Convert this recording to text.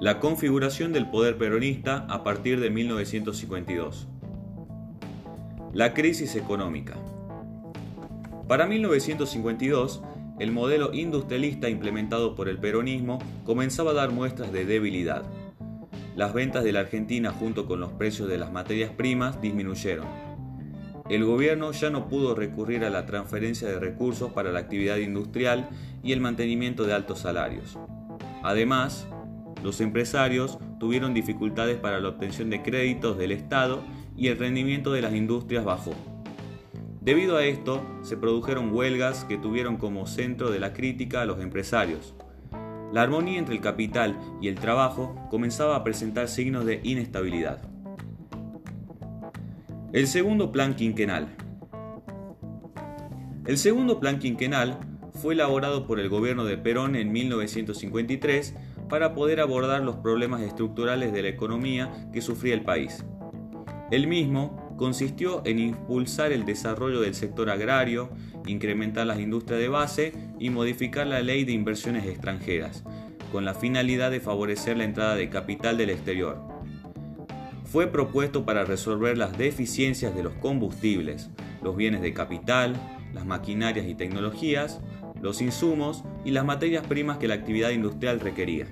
La configuración del poder peronista a partir de 1952. La crisis económica. Para 1952, el modelo industrialista implementado por el peronismo comenzaba a dar muestras de debilidad. Las ventas de la Argentina junto con los precios de las materias primas disminuyeron. El gobierno ya no pudo recurrir a la transferencia de recursos para la actividad industrial y el mantenimiento de altos salarios. Además, los empresarios tuvieron dificultades para la obtención de créditos del Estado y el rendimiento de las industrias bajó. Debido a esto, se produjeron huelgas que tuvieron como centro de la crítica a los empresarios. La armonía entre el capital y el trabajo comenzaba a presentar signos de inestabilidad. El segundo plan quinquenal. El segundo plan quinquenal fue elaborado por el gobierno de Perón en 1953 para poder abordar los problemas estructurales de la economía que sufría el país. El mismo consistió en impulsar el desarrollo del sector agrario, incrementar las industrias de base y modificar la ley de inversiones extranjeras, con la finalidad de favorecer la entrada de capital del exterior. Fue propuesto para resolver las deficiencias de los combustibles, los bienes de capital, las maquinarias y tecnologías, los insumos y las materias primas que la actividad industrial requería.